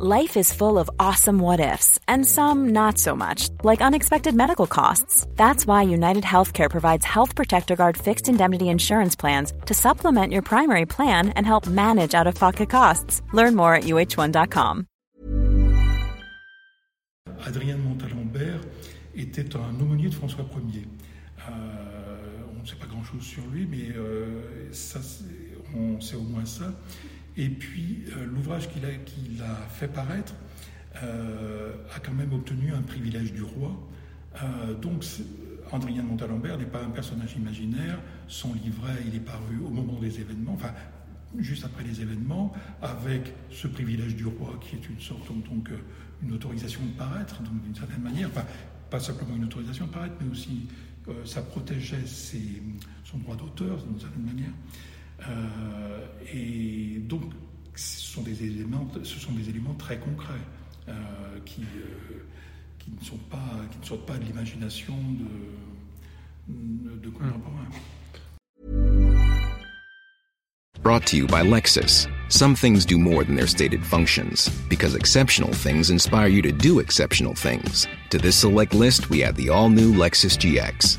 Life is full of awesome what ifs, and some not so much, like unexpected medical costs. That's why United Healthcare provides Health Protector Guard fixed indemnity insurance plans to supplement your primary plan and help manage out of pocket costs. Learn more at uh1.com. Adrien Montalembert était un aumônier de François Ier. Euh, on ne sait pas grand-chose sur lui, mais euh, ça, on sait au moins ça. Et puis, euh, l'ouvrage qu'il a, fait paraître euh, a quand même obtenu un privilège du roi. Euh, donc, Andrien Montalembert n'est pas un personnage imaginaire. Son livret, il est paru au moment des événements, enfin, juste après les événements, avec ce privilège du roi qui est une sorte, donc, une autorisation de paraître, donc d'une certaine manière. Enfin, pas simplement une autorisation de paraître, mais aussi ça protégeait son droit d'auteur d'une certaine manière. Euh, et donc, ce sont des éléments, ce sont des éléments très concrets euh, qui, euh, qui, ne sont pas, qui ne sortent pas de l'imagination de, de contemporains. Brought to you by Lexus. Some things do more than their stated functions, because exceptional things inspire you to do exceptional things. To this select list, we add the all new Lexus GX.